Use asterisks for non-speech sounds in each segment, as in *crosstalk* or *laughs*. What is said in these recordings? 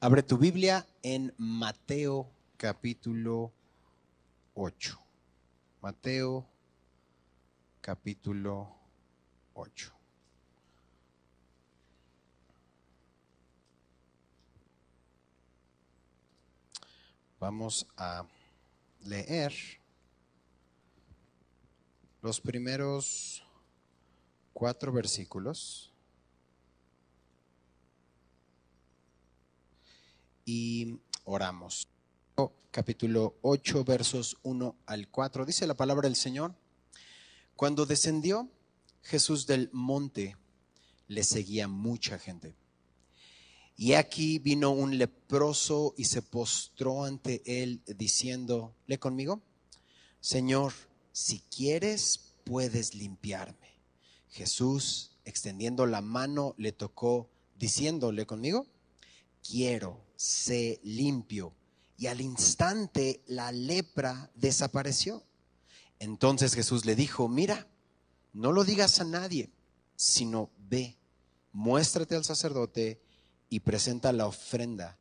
Abre tu Biblia en Mateo capítulo 8. Mateo capítulo 8. Vamos a leer los primeros cuatro versículos. Y oramos. Capítulo 8, versos 1 al 4. Dice la palabra del Señor. Cuando descendió Jesús del monte, le seguía mucha gente. Y aquí vino un leproso y se postró ante él diciendo, ¿le conmigo? Señor, si quieres, puedes limpiarme. Jesús, extendiendo la mano, le tocó, diciéndole conmigo, quiero, sé limpio. Y al instante la lepra desapareció. Entonces Jesús le dijo, mira, no lo digas a nadie, sino ve, muéstrate al sacerdote y presenta la ofrenda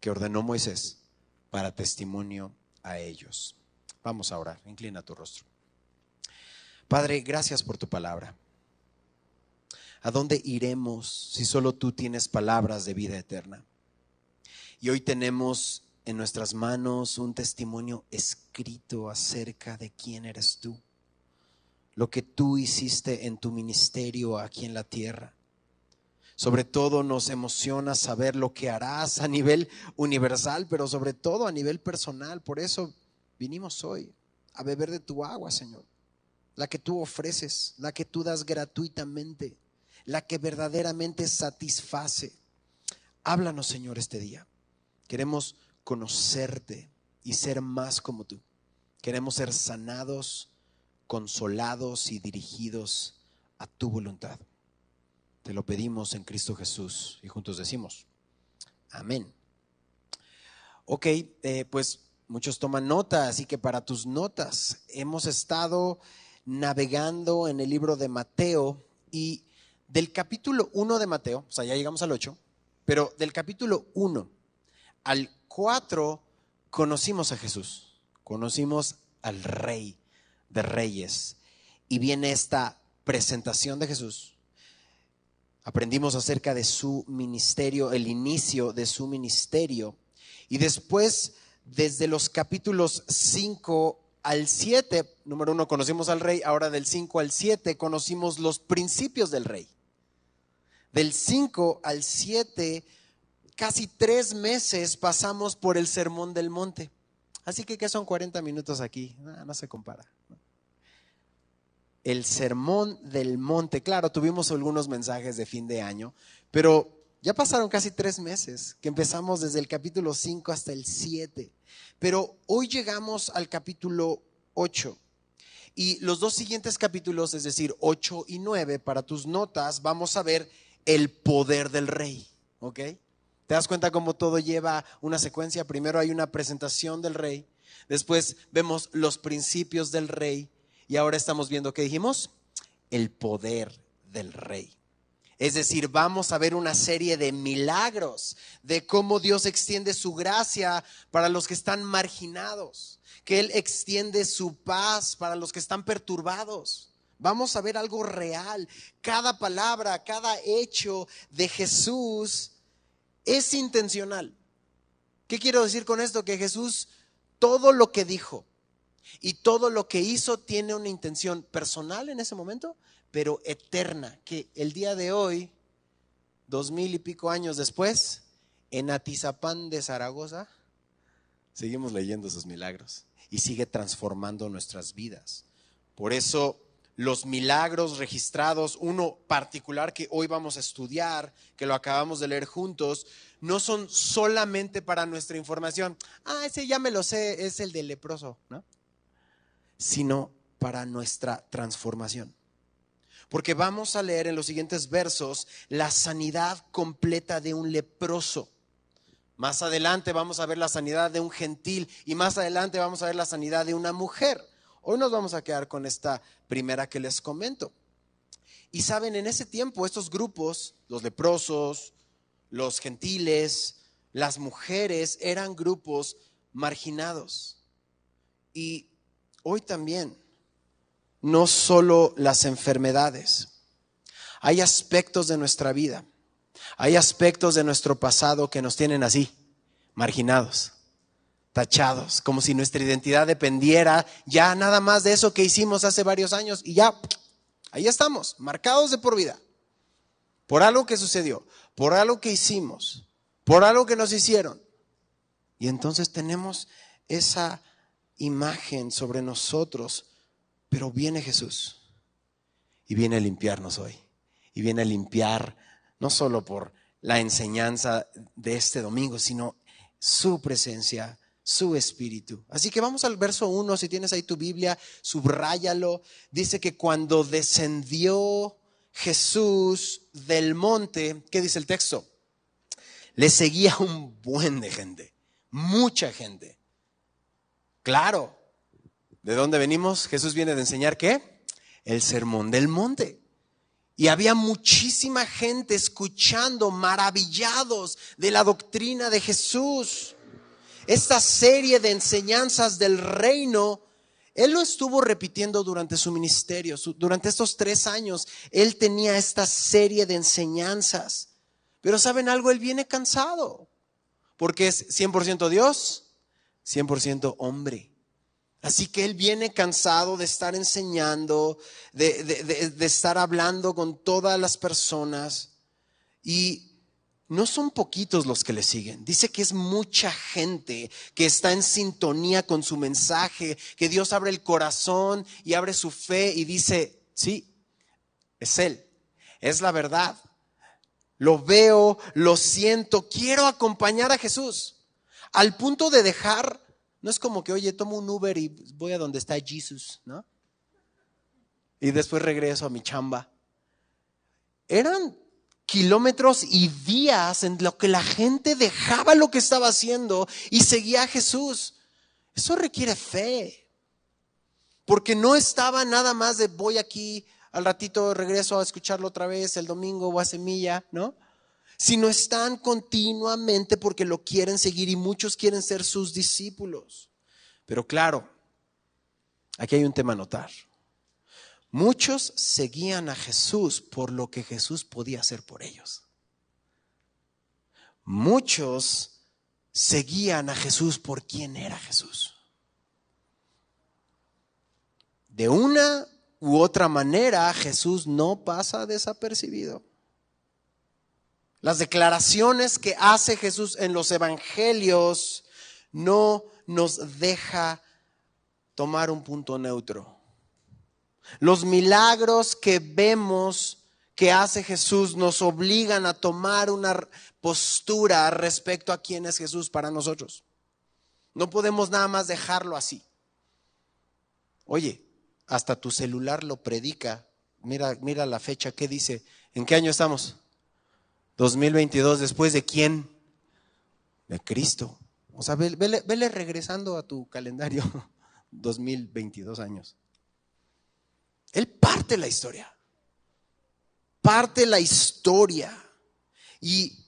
que ordenó Moisés para testimonio a ellos. Vamos a orar, inclina tu rostro. Padre, gracias por tu palabra. ¿A dónde iremos si solo tú tienes palabras de vida eterna? Y hoy tenemos en nuestras manos un testimonio escrito acerca de quién eres tú, lo que tú hiciste en tu ministerio aquí en la tierra. Sobre todo nos emociona saber lo que harás a nivel universal, pero sobre todo a nivel personal. Por eso vinimos hoy a beber de tu agua, Señor. La que tú ofreces, la que tú das gratuitamente, la que verdaderamente satisface. Háblanos, Señor, este día. Queremos conocerte y ser más como tú. Queremos ser sanados, consolados y dirigidos a tu voluntad. Te lo pedimos en Cristo Jesús y juntos decimos, amén. Ok, eh, pues muchos toman nota, así que para tus notas hemos estado navegando en el libro de Mateo y del capítulo 1 de Mateo, o sea, ya llegamos al 8, pero del capítulo 1 al 4 conocimos a Jesús, conocimos al Rey de Reyes. Y viene esta presentación de Jesús. Aprendimos acerca de su ministerio, el inicio de su ministerio. Y después, desde los capítulos 5 al 7, número uno, conocimos al rey, ahora del 5 al 7 conocimos los principios del rey. Del 5 al 7 casi tres meses pasamos por el Sermón del Monte. Así que, ¿qué son 40 minutos aquí? No, se compara. El Sermón del Monte. Claro, tuvimos algunos mensajes de fin de año, pero ya pasaron casi tres meses, que empezamos desde el capítulo 5 hasta el 7. Pero hoy llegamos al capítulo 8. Y los dos siguientes capítulos, es decir, 8 y 9, para tus notas, vamos a ver el poder del rey. ¿Ok? ¿Te das cuenta cómo todo lleva una secuencia? Primero hay una presentación del rey, después vemos los principios del rey y ahora estamos viendo, ¿qué dijimos? El poder del rey. Es decir, vamos a ver una serie de milagros de cómo Dios extiende su gracia para los que están marginados, que Él extiende su paz para los que están perturbados. Vamos a ver algo real. Cada palabra, cada hecho de Jesús es intencional. ¿Qué quiero decir con esto? Que Jesús, todo lo que dijo y todo lo que hizo tiene una intención personal en ese momento, pero eterna, que el día de hoy, dos mil y pico años después, en Atizapán de Zaragoza, seguimos leyendo sus milagros y sigue transformando nuestras vidas. Por eso los milagros registrados, uno particular que hoy vamos a estudiar, que lo acabamos de leer juntos, no son solamente para nuestra información. Ah, ese ya me lo sé, es el del leproso, ¿no? Sino para nuestra transformación. Porque vamos a leer en los siguientes versos la sanidad completa de un leproso. Más adelante vamos a ver la sanidad de un gentil y más adelante vamos a ver la sanidad de una mujer. Hoy nos vamos a quedar con esta primera que les comento. Y saben, en ese tiempo estos grupos, los leprosos, los gentiles, las mujeres eran grupos marginados. Y hoy también, no solo las enfermedades, hay aspectos de nuestra vida, hay aspectos de nuestro pasado que nos tienen así, marginados, tachados, como si nuestra identidad dependiera ya nada más de eso que hicimos hace varios años y ya, ahí estamos, marcados de por vida, por algo que sucedió, por algo que hicimos, por algo que nos hicieron. Y entonces tenemos esa imagen sobre nosotros, pero viene Jesús y viene a limpiarnos hoy. Y viene a limpiar no solo por la enseñanza de este domingo, sino su presencia, su espíritu. Así que vamos al verso 1, si tienes ahí tu Biblia, subráyalo. Dice que cuando descendió Jesús del monte, ¿qué dice el texto? Le seguía un buen de gente, mucha gente. Claro, ¿de dónde venimos? Jesús viene de enseñar qué? El sermón del monte. Y había muchísima gente escuchando, maravillados de la doctrina de Jesús. Esta serie de enseñanzas del reino, Él lo estuvo repitiendo durante su ministerio. Durante estos tres años, Él tenía esta serie de enseñanzas. Pero ¿saben algo? Él viene cansado. Porque es 100% Dios, 100% hombre. Así que él viene cansado de estar enseñando, de, de, estar hablando con todas las personas. Y no son poquitos los que le siguen. Dice que es mucha gente que está en sintonía con su mensaje, que Dios abre el corazón y abre su fe y dice, sí, es Él, es la verdad. Lo veo, lo siento, quiero acompañar a Jesús. Al punto de dejar no es como que, oye, tomo un Uber y voy a donde está Jesús, ¿no? Y después regreso a mi chamba. Eran kilómetros y días en lo que la gente dejaba lo que estaba haciendo y seguía a Jesús. Eso requiere fe. Porque no estaba nada más de voy aquí, al ratito regreso a escucharlo otra vez el domingo o a semilla, ¿no? sino están continuamente porque lo quieren seguir y muchos quieren ser sus discípulos. Pero claro, aquí hay un tema a notar. Muchos seguían a Jesús por lo que Jesús podía hacer por ellos. Muchos seguían a Jesús por quién era Jesús. De una u otra manera, Jesús no pasa desapercibido. Las declaraciones que hace Jesús en los evangelios no nos deja tomar un punto neutro. Los milagros que vemos que hace Jesús nos obligan a tomar una postura respecto a quién es Jesús para nosotros. No podemos nada más dejarlo así. Oye, hasta tu celular lo predica. Mira, mira la fecha, ¿qué dice? ¿En qué año estamos? 2022, después de quién? De Cristo. O sea, vele, regresando a tu calendario *laughs* 2022 años. Él parte la historia. Parte la historia. Y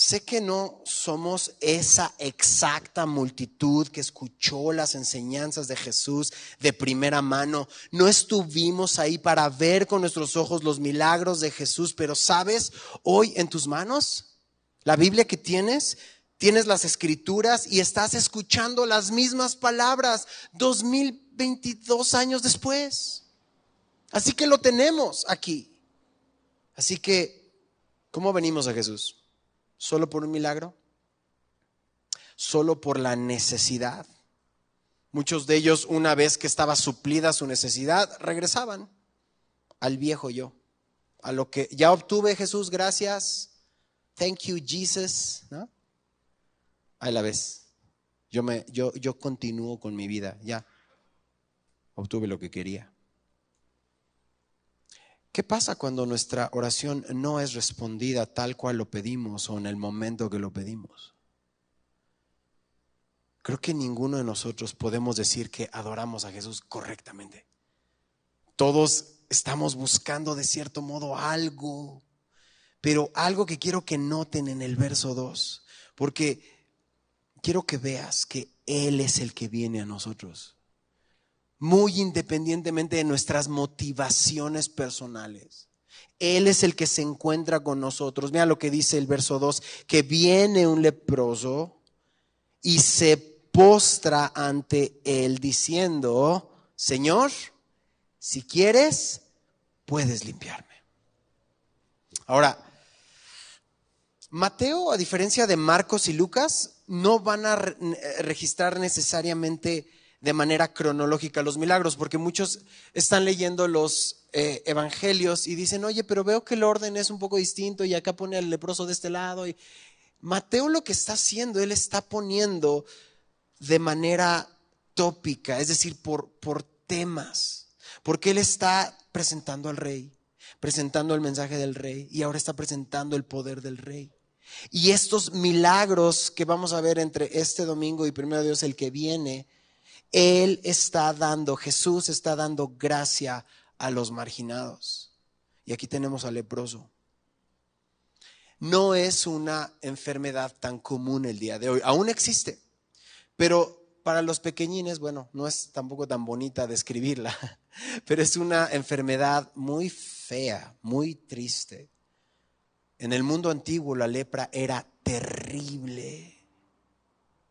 Sé que no somos esa exacta multitud que escuchó las enseñanzas de Jesús de primera mano. No estuvimos ahí para ver con nuestros ojos los milagros de Jesús, pero sabes, hoy en tus manos, la Biblia que tienes, tienes las escrituras y estás escuchando las mismas palabras 2022 años después. Así que lo tenemos aquí. Así que, ¿cómo venimos a Jesús? ¿Solo por un milagro? ¿Solo por la necesidad? Muchos de ellos, una vez que estaba suplida su necesidad, regresaban al viejo yo, a lo que ya obtuve Jesús, gracias, thank you Jesus, ¿no? Ahí la vez. Yo, me, yo, yo continúo con mi vida, ya. Obtuve lo que quería. ¿Qué pasa cuando nuestra oración no es respondida tal cual lo pedimos o en el momento que lo pedimos? Creo que ninguno de nosotros podemos decir que adoramos a Jesús correctamente. Todos estamos buscando de cierto modo algo, pero algo que quiero que noten en el verso 2. porque quiero que veas que Él es el que viene a nosotros, muy independientemente de nuestras motivaciones personales. Él es el que se encuentra con nosotros. Mira lo que dice el verso 2, que viene un leproso y se postra ante él diciendo, Señor, si quieres, puedes limpiarme. Ahora, Mateo, a diferencia de Marcos y Lucas, no van a registrar necesariamente de manera cronológica los milagros, porque muchos están leyendo los eh, evangelios y dicen, oye, pero veo que el orden es un poco distinto y acá pone al leproso de este lado. Y Mateo lo que está haciendo, él está poniendo de manera tópica, es decir, por, por temas, porque él está presentando al rey, presentando el mensaje del rey y ahora está presentando el poder del rey. Y estos milagros que vamos a ver entre este domingo y primero Dios el que viene, él está dando, Jesús está dando gracia a los marginados. Y aquí tenemos al leproso. No es una enfermedad tan común el día de hoy, aún existe, pero para los pequeñines, bueno, no es tampoco tan bonita describirla, *laughs* pero es una enfermedad muy fea, muy triste. En el mundo antiguo la lepra era terrible.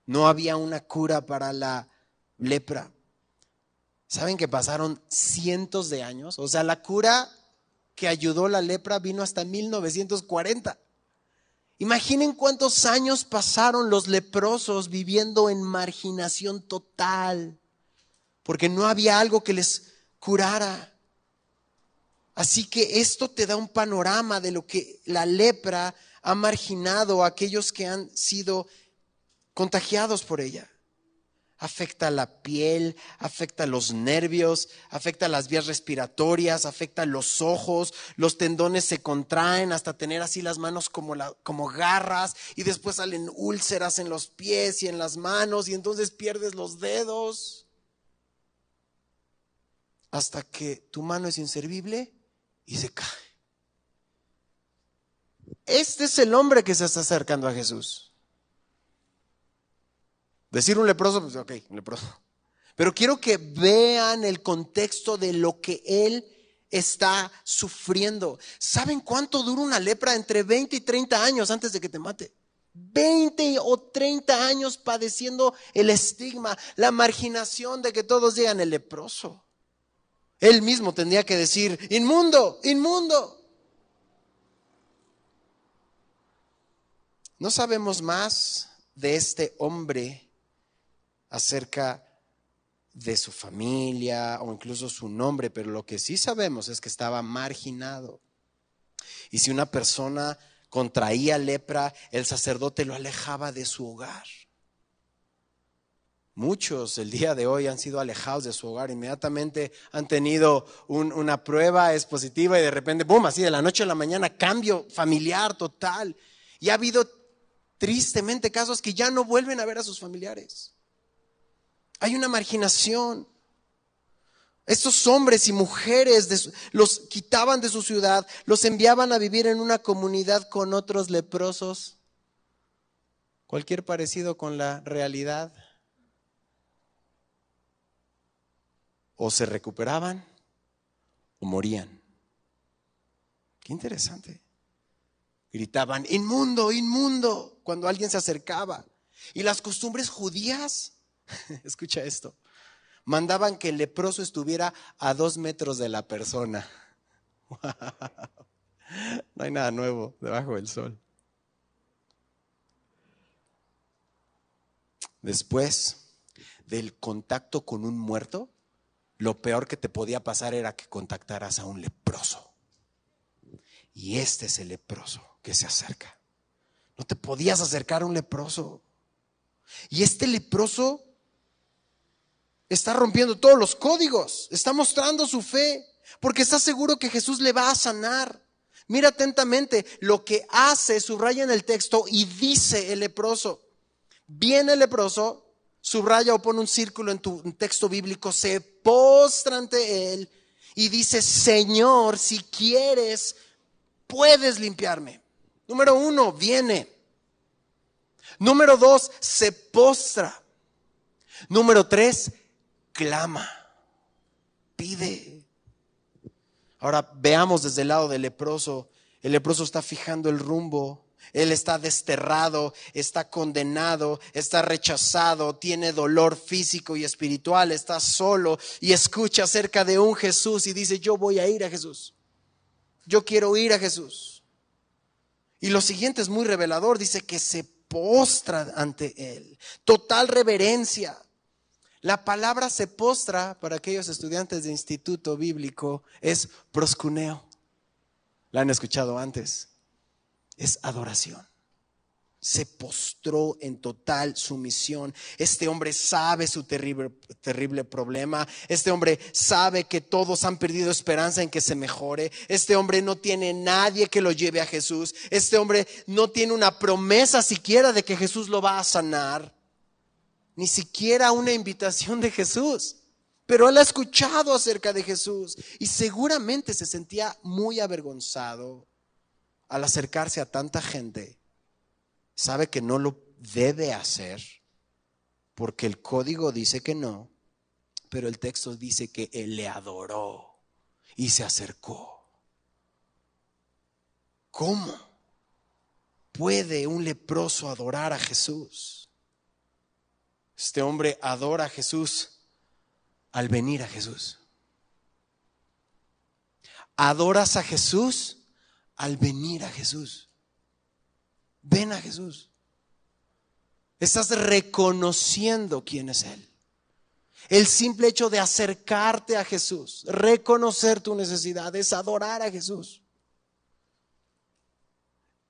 No había una cura para la lepra. ¿Saben que pasaron cientos de años? O sea, la cura que ayudó la lepra vino hasta 1940. Imaginen cuántos años pasaron los leprosos viviendo en marginación total, porque no había algo que les curara. Así que esto te da un panorama de lo que la lepra ha marginado a aquellos que han sido contagiados por ella afecta la piel, afecta los nervios, afecta las vías respiratorias, afecta los ojos, los tendones se contraen hasta tener así las manos como, como garras y después salen úlceras en los pies y en las manos y entonces pierdes los dedos hasta que tu mano es inservible y se cae. Este es el hombre que se está acercando a Jesús. Decir un leproso, pues ok, un leproso. Pero quiero que vean el contexto de lo que él está sufriendo. ¿Saben cuánto dura una lepra? Entre 20 y 30 años antes de que te mate. 20 o 30 años padeciendo el estigma, la marginación de que todos digan el leproso. Él mismo tendría que decir, inmundo, inmundo. No sabemos más de este hombre acerca de su familia o incluso su nombre, pero lo que sí sabemos es que estaba marginado. Y si una persona contraía lepra, el sacerdote lo alejaba de su hogar. Muchos el día de hoy han sido alejados de su hogar, inmediatamente han tenido una prueba, es positiva y de repente, boom, así de la noche a la mañana, cambio familiar total. Y ha habido tristemente casos que ya no vuelven a ver a sus familiares. Hay una marginación. Estos hombres y mujeres los quitaban de su ciudad, los enviaban a vivir en una comunidad con otros leprosos. Cualquier parecido con la realidad. O se recuperaban o morían. Qué interesante. Gritaban, inmundo, inmundo, cuando alguien se acercaba. Y las costumbres judías *laughs* escucha esto, mandaban que el leproso estuviera a dos metros de la persona. *laughs* No hay nada nuevo debajo del sol. Después del contacto con un muerto, lo peor que te podía pasar era que contactaras a un leproso. Y este es el leproso que se acerca. No te podías acercar a un leproso. Y este leproso está rompiendo todos los códigos, está mostrando su fe, porque está seguro que Jesús le va a sanar. Mira atentamente lo que hace, subraya en el texto y dice el leproso. Viene el leproso, subraya o pone un círculo en tu texto bíblico, se postra ante él y dice, Señor, si quieres, puedes limpiarme. Número uno, viene. Número dos, se postra. Número tres, clama, pide. Ahora veamos desde el lado del leproso. El leproso está fijando el rumbo. Él está desterrado, está condenado, está rechazado, tiene dolor físico y espiritual, está solo y escucha acerca de un Jesús y dice, yo voy a ir a Jesús. Yo quiero ir a Jesús. Y lo siguiente es muy revelador, dice que se postra ante Él. Total reverencia. La palabra se postra para aquellos estudiantes de instituto bíblico es proscuneo. La han escuchado antes. Es adoración. Se postró en total sumisión. Este hombre sabe su terrible, terrible problema. Este hombre sabe que todos han perdido esperanza en que se mejore. Este hombre no tiene nadie que lo lleve a Jesús. Este hombre no tiene una promesa siquiera de que Jesús lo va a sanar ni siquiera una invitación de Jesús. Pero él ha escuchado acerca de Jesús y seguramente se sentía muy avergonzado al acercarse a tanta gente. Sabe que no lo debe hacer porque el código dice que no, pero el texto dice que él le adoró y se acercó. ¿Cómo puede un leproso adorar a Jesús? Este hombre adora a Jesús al venir a Jesús. Adoras a Jesús al venir a Jesús. Ven a Jesús. Estás reconociendo quién es Él. El simple hecho de acercarte a Jesús, reconocer tu necesidad, es adorar a Jesús.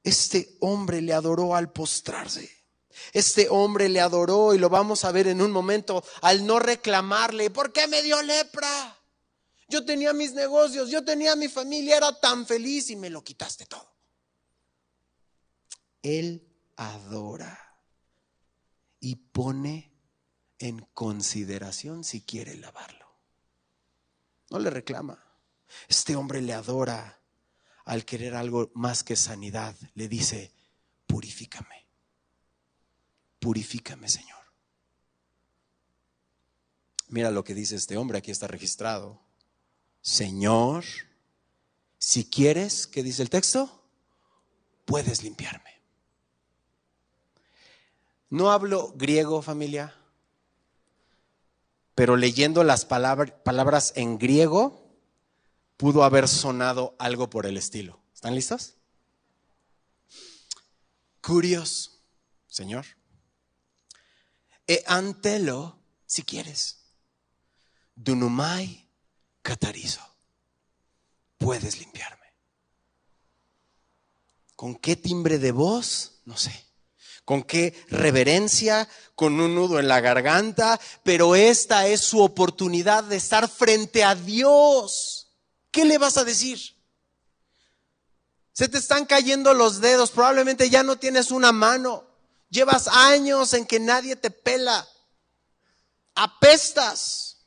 Este hombre le adoró al postrarse. Este hombre le adoró y lo vamos a ver en un momento al no reclamarle, ¿por qué me dio lepra? Yo tenía mis negocios, yo tenía mi familia, era tan feliz y me lo quitaste todo. Él adora y pone en consideración si quiere lavarlo. No le reclama. Este hombre le adora al querer algo más que sanidad. Le dice, purifícame purifícame, Señor. Mira lo que dice este hombre, aquí está registrado. Señor, si quieres, ¿qué dice el texto? Puedes limpiarme. No hablo griego, familia, pero leyendo las palabras en griego, pudo haber sonado algo por el estilo. ¿Están listos? Curios, Señor e antelo, si quieres. Dunumai catarizo. Puedes limpiarme. ¿Con qué timbre de voz? No sé. ¿Con qué reverencia? Con un nudo en la garganta. Pero esta es su oportunidad de estar frente a Dios. ¿Qué le vas a decir? Se te están cayendo los dedos. Probablemente ya no tienes una mano. Llevas años en que nadie te pela. Apestas.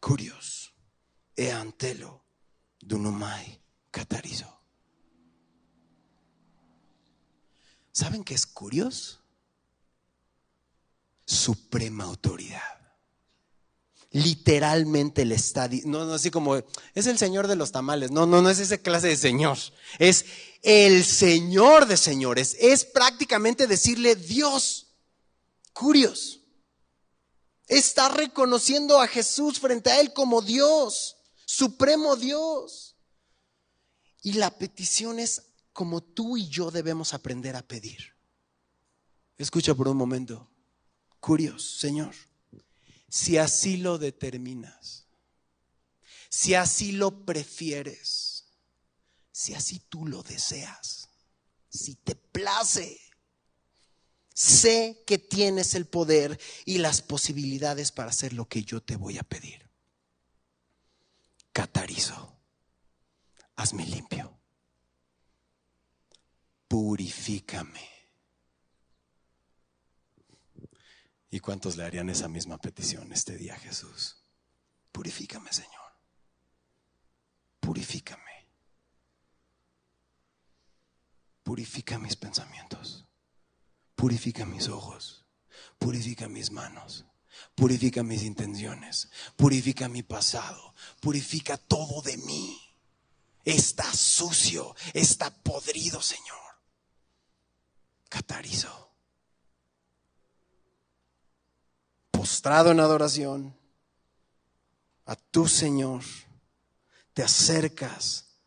Curios. E antelo dunumai catarizo. ¿Saben qué es curios? Suprema autoridad literalmente le está, no, no así como, es el Señor de los tamales, no, no, no es esa clase de Señor, es el Señor de señores, es prácticamente decirle Dios, curios, está reconociendo a Jesús frente a Él como Dios, supremo Dios. Y la petición es como tú y yo debemos aprender a pedir. Escucha por un momento, curios, Señor si así lo determinas, si así lo prefieres, si así tú lo deseas, si te place. Sé que tienes el poder y las posibilidades para hacer lo que yo te voy a pedir. Catarizo, hazme limpio. Purifícame ¿Y cuántos le harían esa misma petición este día Jesús? Purifícame, Señor. Purifícame. purifica mis pensamientos, purifica mis ojos, purifica mis manos, purifica mis intenciones, purifica mi pasado, purifica todo de mí. Está sucio, está podrido, Señor. Catarizo. En adoración a tu Señor, te acercas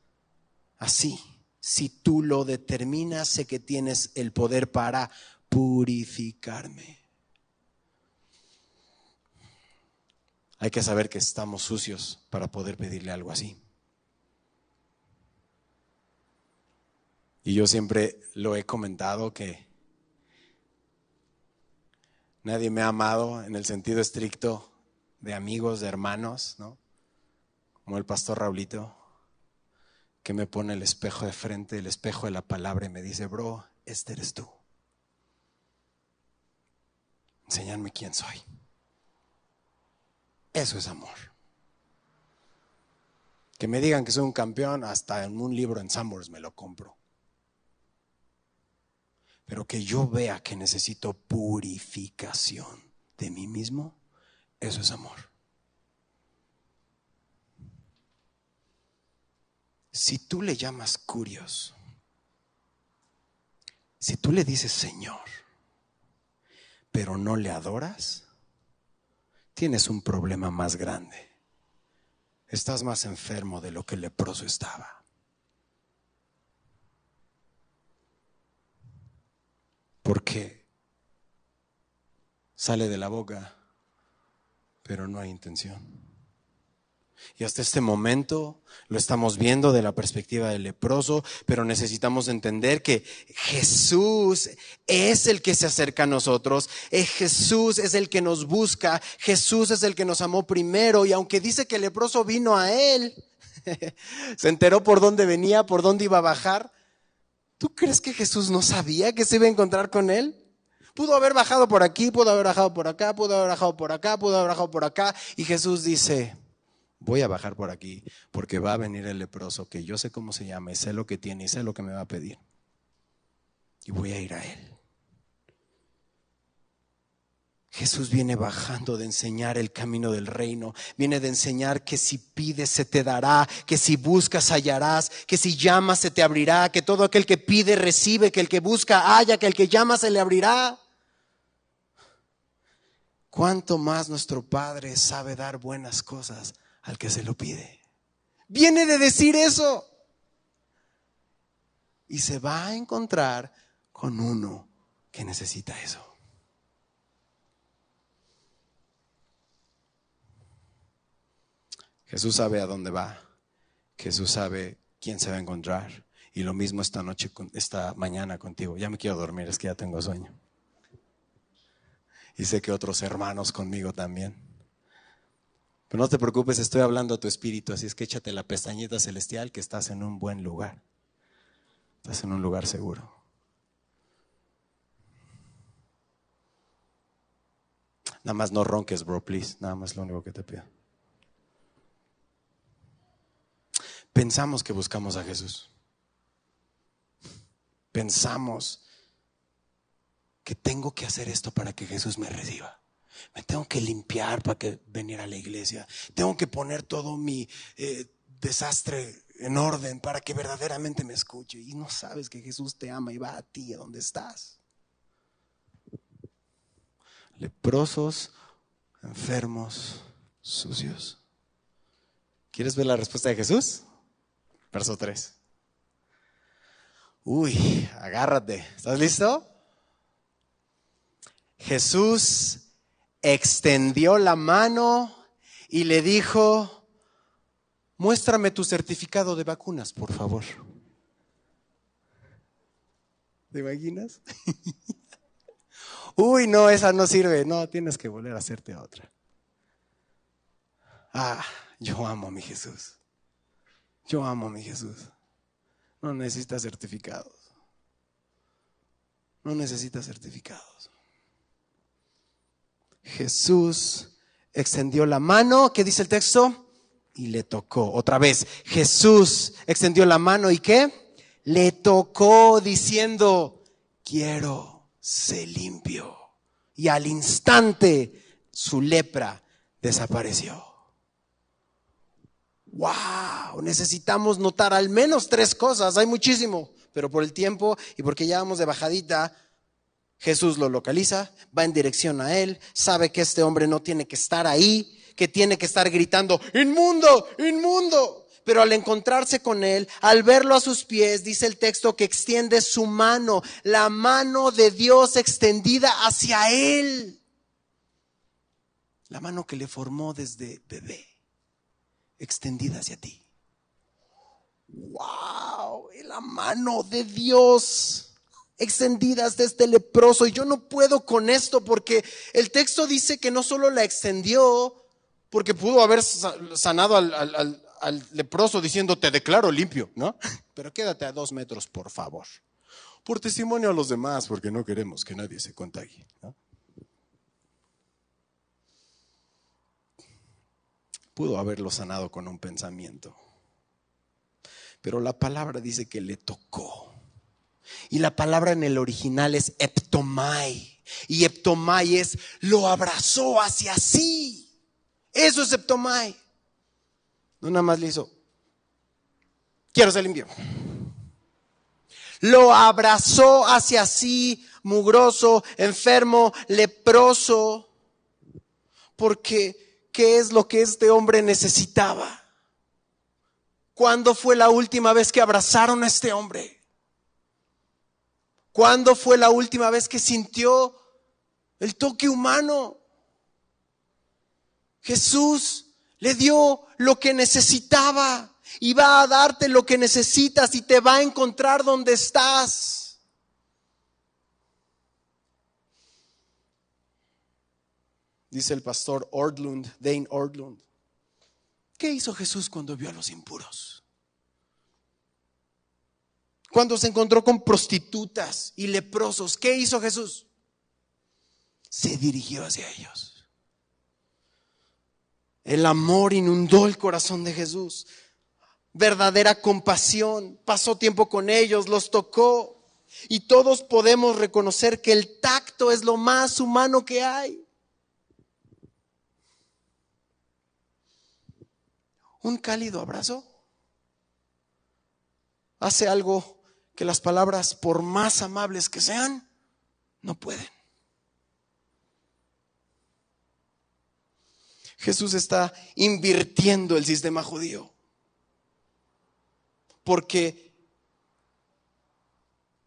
así. Si tú lo determinas, sé que tienes el poder para purificarme. Hay que saber que estamos sucios para poder pedirle algo así. Y yo siempre lo he comentado que nadie me ha amado en el sentido estricto de amigos, de hermanos, ¿no? Como el pastor Raulito, que me pone el espejo de frente, el espejo de la palabra y me dice, bro, este eres tú. Enseñarme quién soy. Eso es amor. Que me digan que soy un campeón, hasta en un libro en Summers me lo compro. Pero que yo vea que necesito purificación de mí mismo, eso es amor. Si tú le llamas curios, si tú le dices Señor, pero no le adoras, tienes un problema más grande. Estás más enfermo de lo que el leproso estaba. Porque sale de la boca, pero no hay intención. Y hasta este momento lo estamos viendo de la perspectiva del leproso, pero necesitamos entender que Jesús es el que se acerca a nosotros, es Jesús es el que nos busca, Jesús es el que nos amó primero y aunque dice que el leproso vino a él, *laughs* se enteró por dónde venía, por dónde iba a bajar. ¿Tú crees que Jesús no sabía que se iba a encontrar con él? Pudo haber bajado por aquí, pudo haber bajado por acá, pudo haber bajado por acá, pudo haber bajado por acá. Y Jesús dice, voy a bajar por aquí porque va a venir el leproso que yo sé cómo se llama y sé lo que tiene y sé lo que me va a pedir. Y voy a ir a él. Jesús viene bajando de enseñar el camino del reino, viene de enseñar que si pides se te dará, que si buscas hallarás, que si llamas se te abrirá, que todo aquel que pide recibe, que el que busca haya, que el que llama se le abrirá. ¿Cuánto más nuestro Padre sabe dar buenas cosas al que se lo pide. Viene de decir eso. Y se va a encontrar con uno que necesita eso. Jesús sabe a dónde va. Jesús sabe quién se va a encontrar. Y lo mismo esta noche, esta mañana contigo. Ya me quiero dormir, es que ya tengo sueño. Y sé que otros hermanos conmigo también. Pero no te preocupes, estoy hablando a tu espíritu, así es que échate la pestañita celestial que estás en un buen lugar. Estás en un lugar seguro. Nada más no ronques, bro, please. Nada más lo único que te pido. Pensamos que buscamos a Jesús. Pensamos que tengo que hacer esto para que Jesús me reciba. Me tengo que limpiar para que venir a la iglesia. Tengo que poner todo mi eh, desastre en orden para que verdaderamente me escuche. Y no sabes que Jesús te ama y va a ti, a donde estás. Leprosos, enfermos, sucios. ¿Quieres ver la respuesta de Jesús? Verso 3. Uy, agárrate. ¿Estás listo? Jesús extendió la mano y le dijo, muéstrame tu certificado de vacunas, por favor. ¿Te imaginas? *laughs* Uy, no, esa no sirve. No, tienes que volver a hacerte otra. Ah, yo amo a mi Jesús. Yo amo a mi Jesús. No necesita certificados. No necesita certificados. Jesús extendió la mano, ¿qué dice el texto? Y le tocó. Otra vez, Jesús extendió la mano y qué? le tocó diciendo, quiero ser limpio. Y al instante su lepra desapareció. ¡Wow! Necesitamos notar al menos tres cosas. Hay muchísimo, pero por el tiempo y porque ya vamos de bajadita, Jesús lo localiza, va en dirección a él, sabe que este hombre no tiene que estar ahí, que tiene que estar gritando, inmundo, inmundo. Pero al encontrarse con él, al verlo a sus pies, dice el texto que extiende su mano, la mano de Dios extendida hacia él. La mano que le formó desde bebé, extendida hacia ti. ¡Wow! La mano de Dios extendidas de este leproso. Y yo no puedo con esto porque el texto dice que no solo la extendió, porque pudo haber sanado al, leproso diciendo, te declaro limpio, ¿no? *laughs* Pero quédate a dos metros, por favor. Por testimonio a los demás, porque no queremos que nadie se contagie, Pudo haberlo sanado con un pensamiento. Pero la palabra dice que le tocó y la palabra en el original es eptomai. Y eptomai es lo abrazó hacia sí. Eso es eptomai. No nada más le hizo, quiero ser limpio. Lo abrazó hacia sí, mugroso, enfermo, leproso. Porque, ¿qué es lo que este hombre necesitaba? ¿Cuándo fue la última vez que abrazaron a este hombre? ¿Cuándo fue la última vez que sintió el toque humano? Jesús le dio lo que necesitaba y va a darte lo que necesitas y te va a encontrar donde estás. Dice el pastor Ordlund, Dane Ordlund. ¿Qué hizo Jesús cuando vio a los impuros? Cuando se encontró con prostitutas y leprosos, ¿qué hizo Jesús? Se dirigió hacia ellos. El amor inundó el corazón de Jesús. Verdadera compasión. Pasó tiempo con ellos, los tocó. Y todos podemos reconocer que el tacto es lo más humano que hay. Un cálido abrazo hace algo que las palabras, por más amables que sean, no pueden. Jesús está invirtiendo el sistema judío. Porque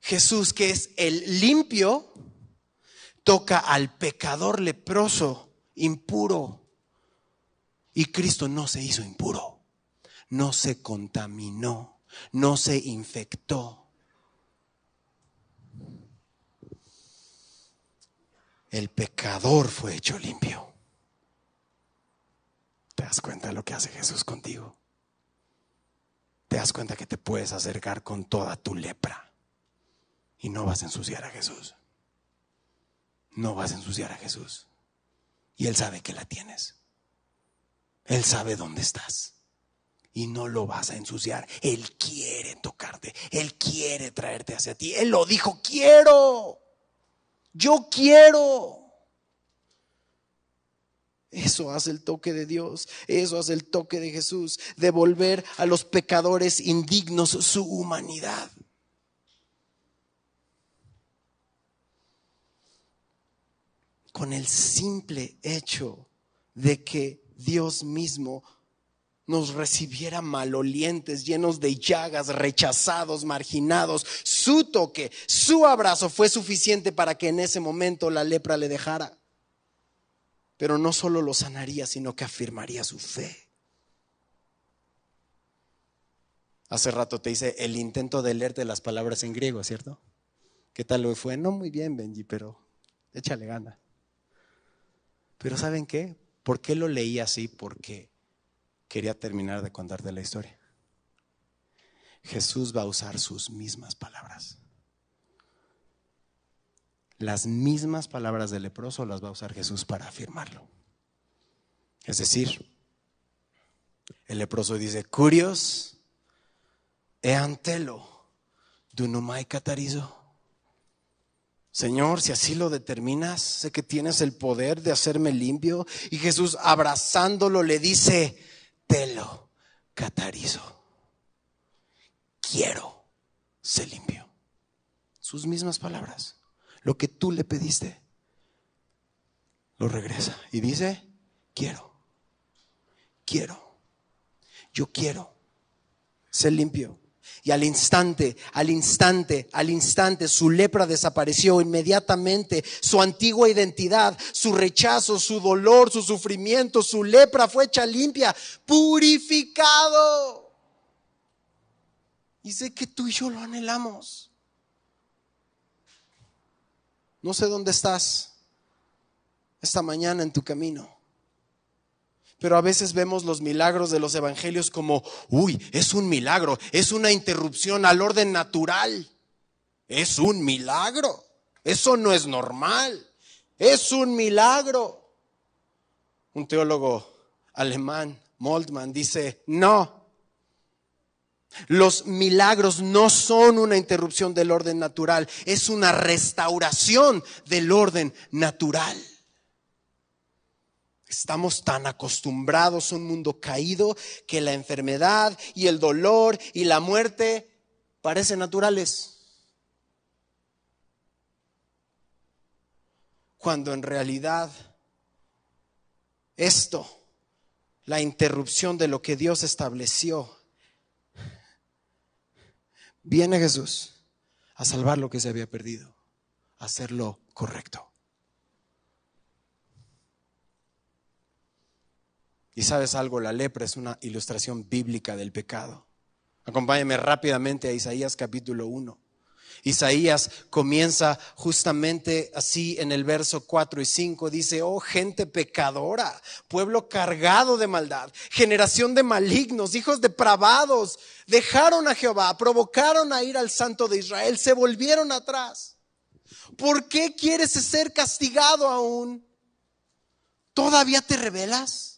Jesús, que es el limpio, toca al pecador leproso, impuro. Y Cristo no se hizo impuro, no se contaminó, no se infectó. el pecador fue hecho limpio. ¿Te das cuenta de lo que hace Jesús contigo? ¿Te das cuenta que te puedes acercar con toda tu lepra y no vas a ensuciar a Jesús? No vas a ensuciar a Jesús. Y Él sabe que la tienes. Él sabe dónde estás. Y no lo vas a ensuciar. Él quiere tocarte. Él quiere traerte hacia ti. Él lo dijo, quiero. Yo quiero. Eso hace el toque de Dios, eso hace el toque de Jesús, devolver a los pecadores indignos su humanidad. Con el simple hecho de que Dios mismo nos recibiera malolientes, llenos de llagas, rechazados, marginados. Su toque, su abrazo fue suficiente para que en ese momento la lepra le dejara. Pero no solo lo sanaría, sino que afirmaría su fe. Hace rato te hice el intento de leerte las palabras en griego, ¿cierto? ¿Qué tal lo fue? No muy bien, Benji, pero échale gana. Pero ¿saben qué? ¿Por qué lo leí así? Porque quería terminar de contarte la historia. Jesús va a usar sus mismas palabras. Las mismas palabras del leproso las va a usar Jesús para afirmarlo. Es decir, el leproso dice, curios e antelo, Dunumai Catarizo. Señor, si así lo determinas, sé que tienes el poder de hacerme limpio. Y Jesús, abrazándolo, le dice, Telo Catarizo. Quiero ser limpio. Sus mismas palabras. Lo que tú le pediste, lo regresa. Y dice, quiero. Quiero. Yo quiero ser limpio. Y al instante, al instante, al instante, su lepra desapareció inmediatamente. Su antigua identidad, su rechazo, su dolor, su sufrimiento, su lepra fue hecha limpia, purificado. Y sé que tú y yo lo anhelamos. No sé dónde estás esta mañana en tu camino. Pero a veces vemos los milagros de los evangelios como, uy, es un milagro, es una interrupción al orden natural. Es un milagro. Eso no es normal. Es un milagro. Un teólogo alemán, Moldman, dice, no. Los milagros no son una interrupción del orden natural, es una restauración del orden natural. Estamos tan acostumbrados a un mundo caído que la enfermedad y el dolor y la muerte parecen naturales. Cuando en realidad esto, la interrupción de lo que Dios estableció, viene Jesús a salvar lo que se había perdido, a hacer lo correcto. Y sabes algo, la lepra es una ilustración bíblica del pecado. Acompáñame rápidamente a Isaías capítulo 1. Isaías comienza justamente así en el verso 4 y 5. Dice, oh gente pecadora, pueblo cargado de maldad, generación de malignos, hijos depravados, dejaron a Jehová, provocaron a ir al santo de Israel, se volvieron atrás. ¿Por qué quieres ser castigado aún? ¿Todavía te rebelas?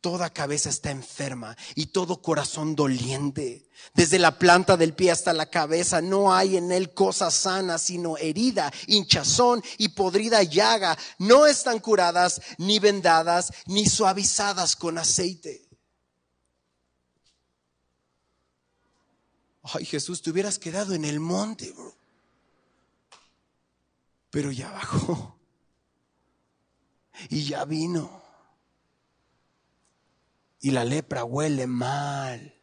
Toda cabeza está enferma y todo corazón doliente. Desde la planta del pie hasta la cabeza no hay en él cosa sana, sino herida, hinchazón y podrida llaga. No están curadas, ni vendadas, ni suavizadas con aceite. Ay, Jesús, te hubieras quedado en el monte, bro. Pero ya bajó. Y ya vino. Y la lepra huele mal.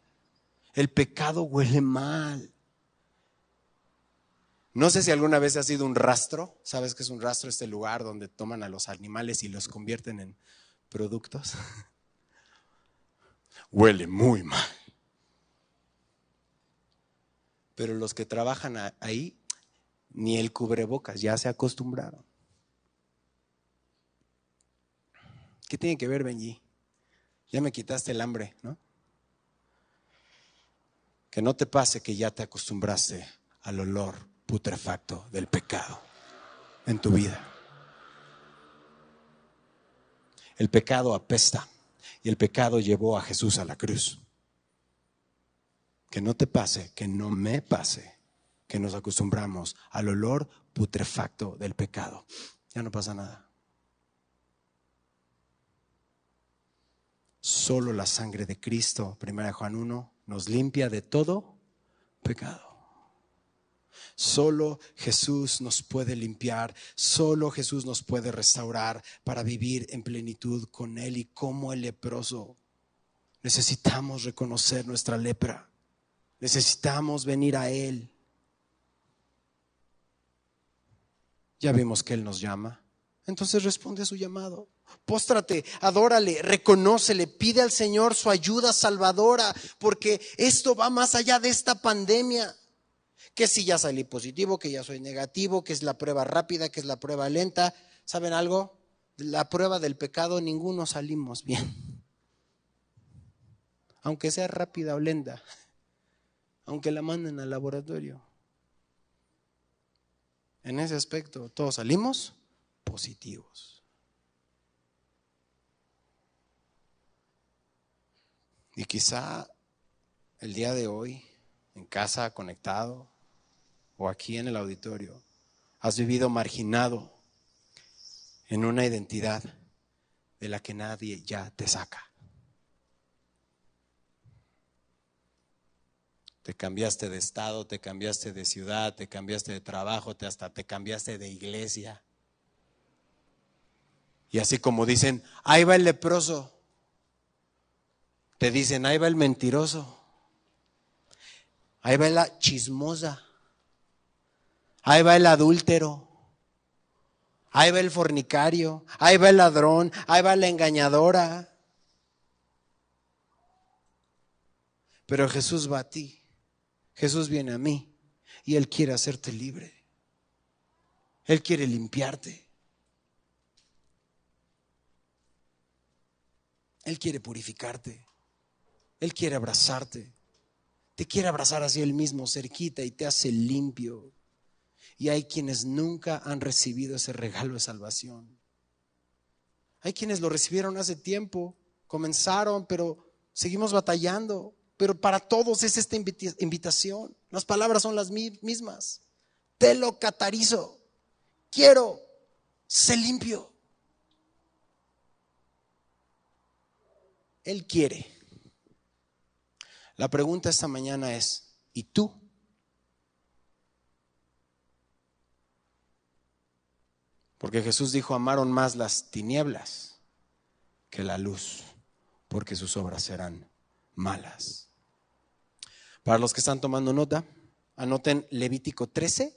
El pecado huele mal. No sé si alguna vez ha sido un rastro. ¿Sabes qué es un rastro? Este lugar donde toman a los animales y los convierten en productos. *laughs* huele muy mal. Pero los que trabajan ahí, ni el cubrebocas, ya se acostumbraron. ¿Qué tiene que ver Benji? Ya me quitaste el hambre, ¿no? Que no te pase que ya te acostumbraste al olor putrefacto del pecado en tu vida. El pecado apesta y el pecado llevó a Jesús a la cruz. Que no te pase, que no me pase, que nos acostumbramos al olor putrefacto del pecado. Ya no pasa nada. Solo la sangre de Cristo, 1 Juan 1, nos limpia de todo pecado. Solo Jesús nos puede limpiar, solo Jesús nos puede restaurar para vivir en plenitud con Él y como el leproso. Necesitamos reconocer nuestra lepra, necesitamos venir a Él. Ya vimos que Él nos llama, entonces responde a su llamado. Póstrate, adórale, reconócele, pide al Señor su ayuda salvadora, porque esto va más allá de esta pandemia. Que si ya salí positivo, que ya soy negativo, que es la prueba rápida, que es la prueba lenta. ¿Saben algo? La prueba del pecado, ninguno salimos bien. Aunque sea rápida o lenta, aunque la manden al laboratorio. En ese aspecto, todos salimos positivos. Y quizá el día de hoy, en casa, conectado, o aquí en el auditorio, has vivido marginado en una identidad de la que nadie ya te saca. Te cambiaste de estado, te cambiaste de ciudad, te cambiaste de trabajo, te hasta te cambiaste de iglesia. Y así como dicen, ahí va el leproso, te dicen, ahí va el mentiroso, ahí va la chismosa, ahí va el adúltero, ahí va el fornicario, ahí va el ladrón, ahí va la engañadora. Pero Jesús va a ti, Jesús viene a mí y Él quiere hacerte libre. Él quiere limpiarte. Él quiere purificarte. Él quiere abrazarte. Te quiere abrazar hacia Él mismo, cerquita, y te hace limpio. Y hay quienes nunca han recibido ese regalo de salvación. Hay quienes lo recibieron hace tiempo, comenzaron, pero seguimos batallando. Pero para todos es esta invitación. Las palabras son las mismas. Te lo catarizo. Quiero. Sé limpio. Él quiere. La pregunta esta mañana es, ¿y tú? Porque Jesús dijo, amaron más las tinieblas que la luz, porque sus obras serán malas. Para los que están tomando nota, anoten Levítico 13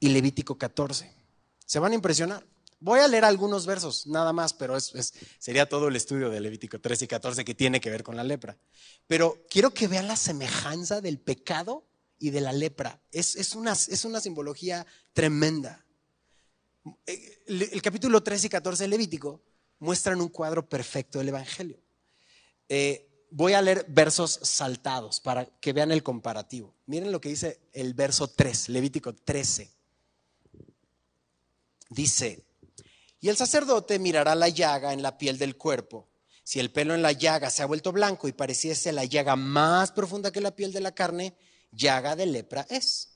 y Levítico 14. Se van a impresionar. Voy a leer algunos versos, nada más, pero sería todo el estudio de Levítico 13 y 14 que tiene que ver con la lepra. Pero quiero que vean la semejanza del pecado y de la lepra. Es, es, una, es una simbología tremenda. Eh, el, capítulo 13 y 14 de Levítico muestran un cuadro perfecto del Evangelio. Eh, voy a leer versos saltados para que vean el comparativo. Miren lo que dice el verso 3, Levítico 13. Dice, y el sacerdote mirará la llaga en la piel del cuerpo. Si el pelo en la llaga se ha vuelto blanco y pareciese la llaga más profunda que la piel de la carne, llaga de lepra es.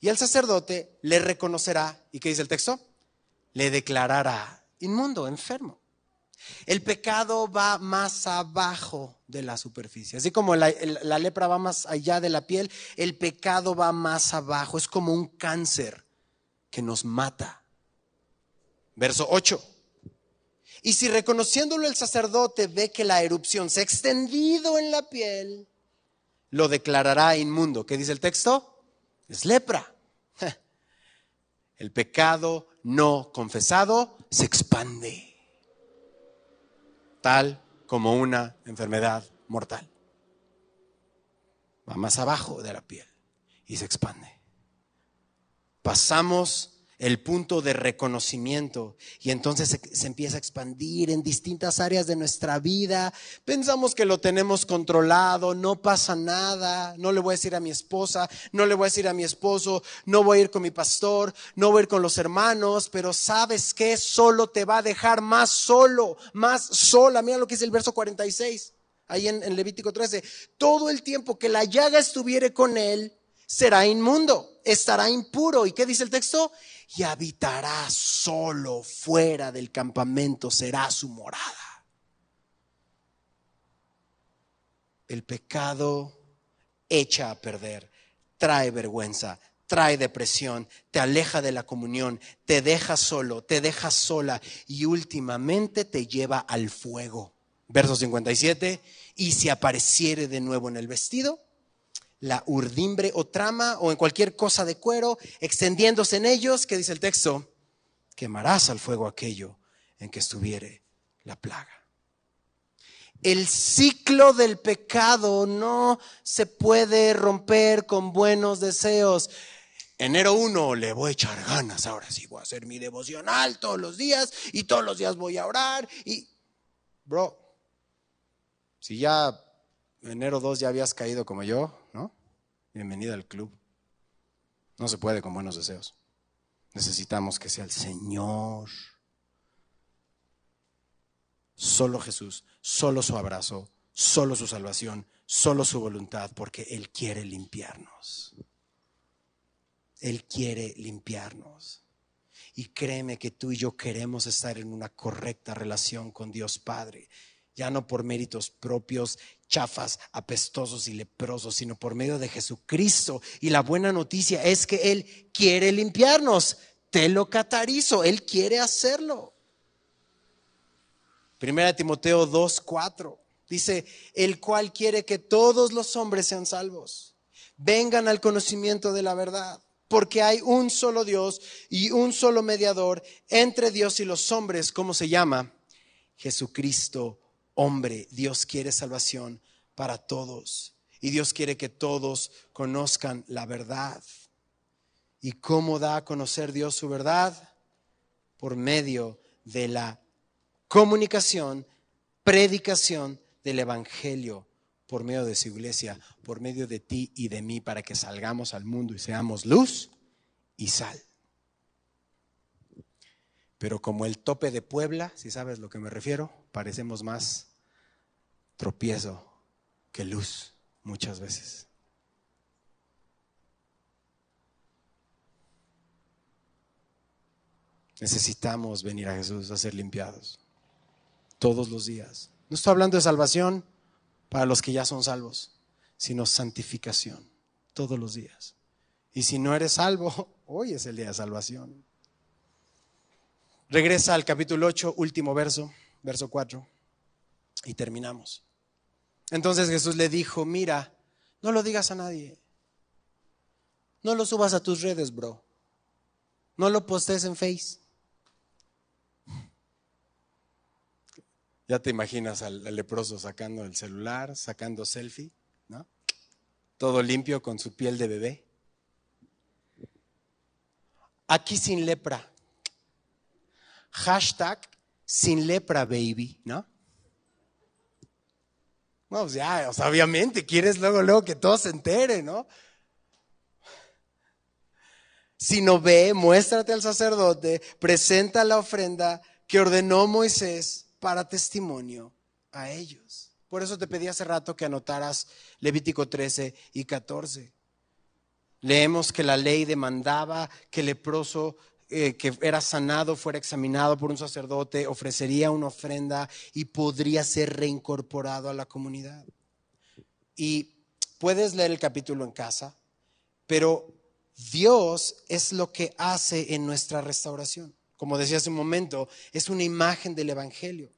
Y el sacerdote le reconocerá, ¿y qué dice el texto? Le declarará inmundo, enfermo. El pecado va más abajo de la superficie. Así como la, la, lepra va más allá de la piel, el pecado va más abajo. Es como un cáncer que nos mata. Verso 8. Y si reconociéndolo el sacerdote ve que la erupción se ha extendido en la piel, lo declarará inmundo. ¿Qué dice el texto? Es lepra. *laughs* El pecado no confesado se expande, tal como una enfermedad mortal. Va más abajo de la piel y se expande. Pasamos el punto de reconocimiento y entonces se, empieza a expandir en distintas áreas de nuestra vida. Pensamos que lo tenemos controlado, no pasa nada, no le voy a decir a mi esposa, no le voy a decir a mi esposo, no voy a ir con mi pastor, no voy a ir con los hermanos, pero sabes que solo te va a dejar más solo, más sola. Mira lo que dice el verso 46, ahí en, en Levítico 13. Todo el tiempo que la llaga estuviere con él, será inmundo, estará impuro. ¿Y qué dice el texto? y habitará solo fuera del campamento, será su morada. El pecado echa a perder, trae vergüenza, trae depresión, te aleja de la comunión, te deja solo, te deja sola y últimamente te lleva al fuego. Verso 57, y si apareciere de nuevo en el vestido, la urdimbre o trama o en cualquier cosa de cuero, extendiéndose en ellos, que dice el texto, quemarás al fuego aquello en que estuviere la plaga. El ciclo del pecado no se puede romper con buenos deseos. Enero 1 le voy a echar ganas, ahora sí voy a hacer mi devocional todos los días y todos los días voy a orar y bro, si ya enero 2 ya habías caído como yo. Bienvenida al club. No se puede con buenos deseos. Necesitamos que sea el Señor. Solo Jesús, solo su abrazo, solo su salvación, solo su voluntad, porque Él quiere limpiarnos. Él quiere limpiarnos. Y créeme que tú y yo queremos estar en una correcta relación con Dios Padre, ya no por méritos propios, chafas, apestosos y leprosos, sino por medio de Jesucristo. Y la buena noticia es que Él quiere limpiarnos. Te lo catarizo, Él quiere hacerlo. Primera Timoteo 2, 4. Dice, el cual quiere que todos los hombres sean salvos, vengan al conocimiento de la verdad, porque hay un solo Dios y un solo mediador entre Dios y los hombres, ¿cómo se llama? Jesucristo, hombre. Dios quiere salvación para todos y Dios quiere que todos conozcan la verdad. ¿Y cómo da a conocer Dios su verdad? Por medio de la comunicación, predicación del Evangelio por medio de su iglesia, por medio de ti y de mí, para que salgamos al mundo y seamos luz y sal. Pero como el tope de Puebla, si sabes lo que me refiero, parecemos más tropiezo que luz muchas veces. Necesitamos venir a Jesús a ser limpiados todos los días. No estoy hablando de salvación para los que ya son salvos, sino santificación todos los días. Y si no eres salvo, *laughs* hoy es el día de salvación. Regresa al capítulo 8, último verso, verso 4, y terminamos. Entonces Jesús le dijo, mira, no lo digas a nadie. No lo subas a tus redes, bro. No lo postes en Face. Ya te imaginas al, leproso sacando el celular, sacando selfie, ¿no? Todo limpio con su piel de bebé. Aquí sin lepra. Hashtag sin lepra, baby, ¿no? No, pues ya, obviamente quieres luego, luego que todo se entere, ¿no? Si no ve, muéstrate al sacerdote, presenta la ofrenda que ordenó Moisés para testimonio a ellos. Por eso te pedí hace rato que anotaras Levítico 13 y 14. Leemos que la ley demandaba que leproso eh, que era sanado fuera examinado por un sacerdote, ofrecería una ofrenda y podría ser reincorporado a la comunidad. Y puedes leer el capítulo en casa, pero Dios es lo que hace en nuestra restauración como decía hace un momento, es una imagen del Evangelio.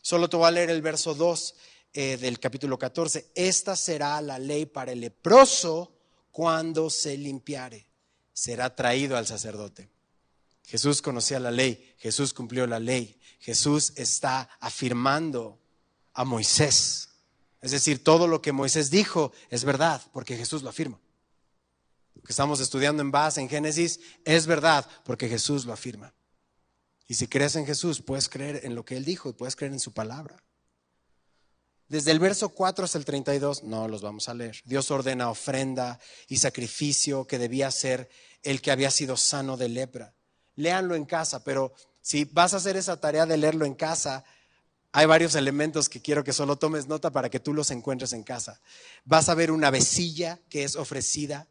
Solo te voy a leer el verso 2 eh, del capítulo 14. Esta será la ley para el leproso cuando se limpiare. Será traído al sacerdote. Jesús conocía la ley, Jesús cumplió la ley, Jesús está afirmando a Moisés. Es decir, todo lo que Moisés dijo es verdad, porque Jesús lo afirma. Lo que estamos estudiando en base en Génesis es verdad, porque Jesús lo afirma. Y si crees en Jesús, puedes creer en lo que Él dijo y puedes creer en su palabra. Desde el verso 4 hasta el 32, no los vamos a leer. Dios ordena ofrenda y sacrificio que debía ser el que había sido sano de lepra. Léanlo en casa, pero si vas a hacer esa tarea de leerlo en casa, hay varios elementos que quiero que solo tomes nota para que tú los encuentres en casa. Vas a ver una vecilla que es ofrecida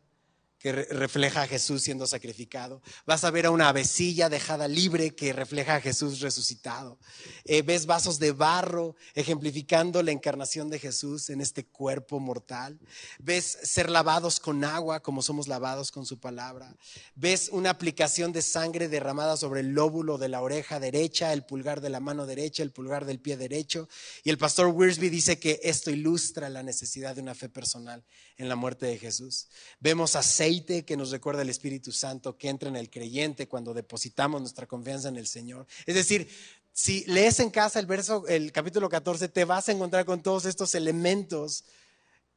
que refleja a Jesús siendo sacrificado. Vas a ver a una avecilla dejada libre que refleja a Jesús resucitado. Eh, ves vasos de barro ejemplificando la encarnación de Jesús en este cuerpo mortal. Ves ser lavados con agua como somos lavados con su palabra. Ves una aplicación de sangre derramada sobre el lóbulo de la oreja derecha, el pulgar de la mano derecha, el pulgar del pie derecho. Y el pastor Wiersbe dice que esto ilustra la necesidad de una fe personal en la muerte de Jesús. Vemos que nos recuerda el Espíritu Santo que entra en el creyente cuando depositamos nuestra confianza en el Señor. Es decir, si lees en casa el verso, el capítulo 14, te vas a encontrar con todos estos elementos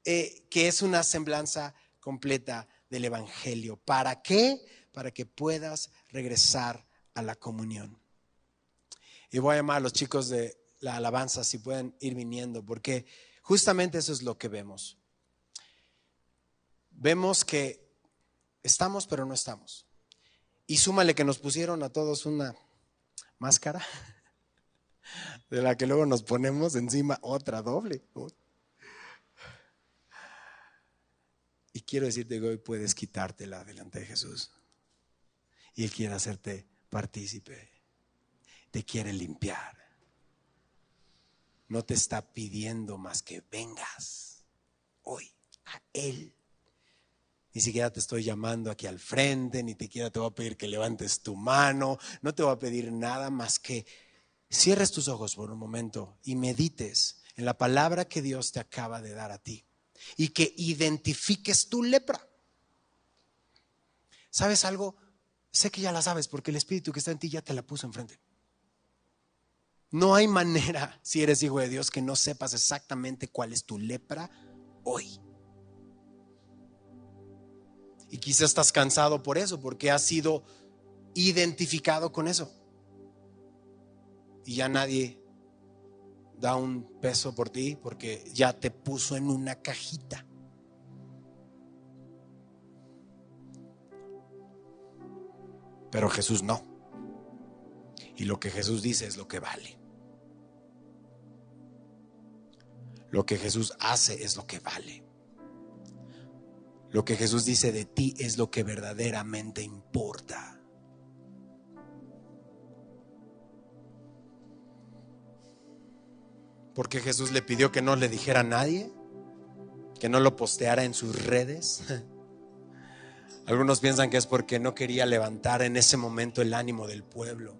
eh, que es una semblanza completa del Evangelio. ¿Para qué? Para que puedas regresar a la comunión. Y voy a llamar a los chicos de la alabanza si pueden ir viniendo, porque justamente eso es lo que vemos. Vemos que Estamos, pero no estamos. Y súmale que nos pusieron a todos una máscara *laughs* de la que luego nos ponemos encima otra doble. Y quiero decirte que hoy puedes quitártela delante de Jesús. Y Él quiere hacerte partícipe. Te quiere limpiar. No te está pidiendo más que vengas hoy a Él. Ni siquiera te estoy llamando aquí al frente, ni siquiera te voy a pedir que levantes tu mano, no te voy a pedir nada más que cierres tus ojos por un momento y medites en la palabra que Dios te acaba de dar a ti y que identifiques tu lepra. ¿Sabes algo? Sé que ya la sabes porque el Espíritu que está en ti ya te la puso enfrente. No hay manera, si eres hijo de Dios, que no sepas exactamente cuál es tu lepra hoy. Y quizás estás cansado por eso, porque has sido identificado con eso. Y ya nadie da un peso por ti porque ya te puso en una cajita. Pero Jesús no. Y lo que Jesús dice es lo que vale. Lo que Jesús hace es lo que vale. Lo que Jesús dice de ti es lo que verdaderamente importa. Porque Jesús le pidió que no le dijera a nadie, que no lo posteara en sus redes. *laughs* Algunos piensan que es porque no quería levantar en ese momento el ánimo del pueblo,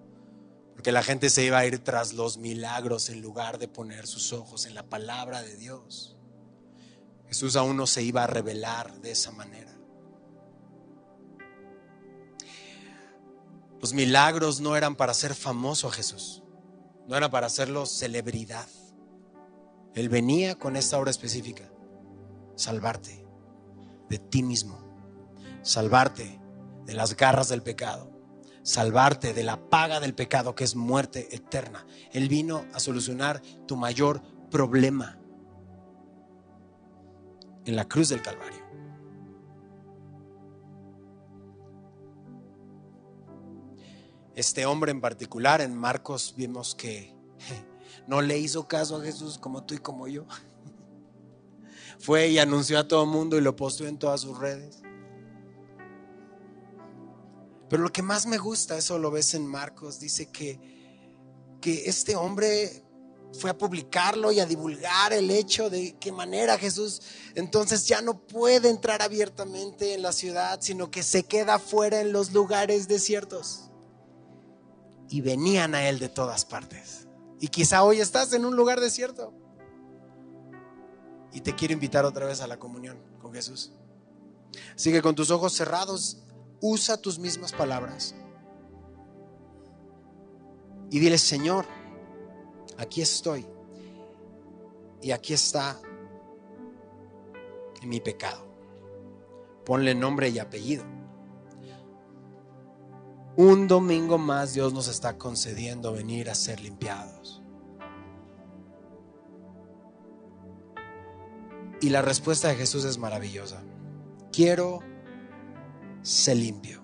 porque la gente se iba a ir tras los milagros en lugar de poner sus ojos en la palabra de Dios. Jesús aún no se iba a revelar de esa manera. Los milagros no eran para hacer famoso a Jesús, no eran para hacerlo celebridad. Él venía con esta obra específica, salvarte de ti mismo, salvarte de las garras del pecado, salvarte de la paga del pecado que es muerte eterna. Él vino a solucionar tu mayor problema en la cruz del Calvario. Este hombre en particular, en Marcos vimos que *laughs* no le hizo caso a Jesús como tú y como yo. *laughs* Fue y anunció a todo el mundo y lo posteó en todas sus redes. Pero lo que más me gusta, eso lo ves en Marcos, dice que, que este hombre fue a publicarlo y a divulgar el hecho de qué manera Jesús entonces ya no puede entrar abiertamente en la ciudad, sino que se queda fuera en los lugares desiertos. Y venían a él de todas partes. Y quizá hoy estás en un lugar desierto. Y te quiero invitar otra vez a la comunión con Jesús. Así que con tus ojos cerrados, usa tus mismas palabras. Y dile, Señor, aquí estoy. Y aquí está mi pecado. Ponle nombre y apellido. Un domingo más Dios nos está concediendo venir a ser limpiados. Y la respuesta de Jesús es maravillosa. Quiero ser limpio.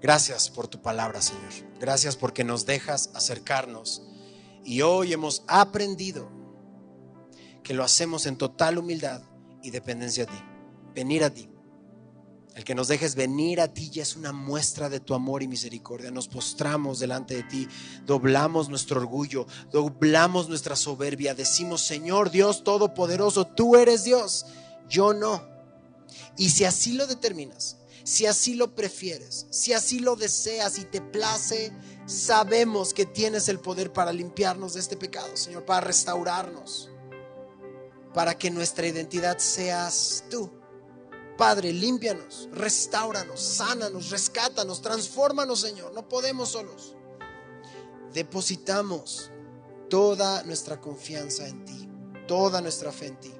Gracias por tu palabra, Señor. Gracias porque nos dejas acercarnos y hoy hemos aprendido que lo hacemos en total humildad y dependencia de ti. Venir a ti. El que nos dejes venir a ti ya es una muestra de tu amor y misericordia. Nos postramos delante de ti, doblamos nuestro orgullo, doblamos nuestra soberbia. Decimos, Señor Dios Todopoderoso, tú eres Dios, yo no. Y si así lo determinas, si así lo prefieres, si así lo deseas y te place, sabemos que tienes el poder para limpiarnos de este pecado, Señor, para restaurarnos, para que nuestra identidad seas tú. Padre, límpianos, restauranos, sánanos, rescátanos, transfórmanos, Señor. No podemos solos. Depositamos toda nuestra confianza en ti, toda nuestra fe en ti.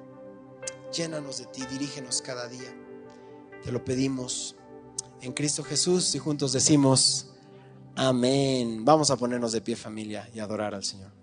Llénanos de ti, dirígenos cada día. Te lo pedimos en Cristo Jesús y juntos decimos, amén. Vamos a ponernos de pie familia y adorar al Señor.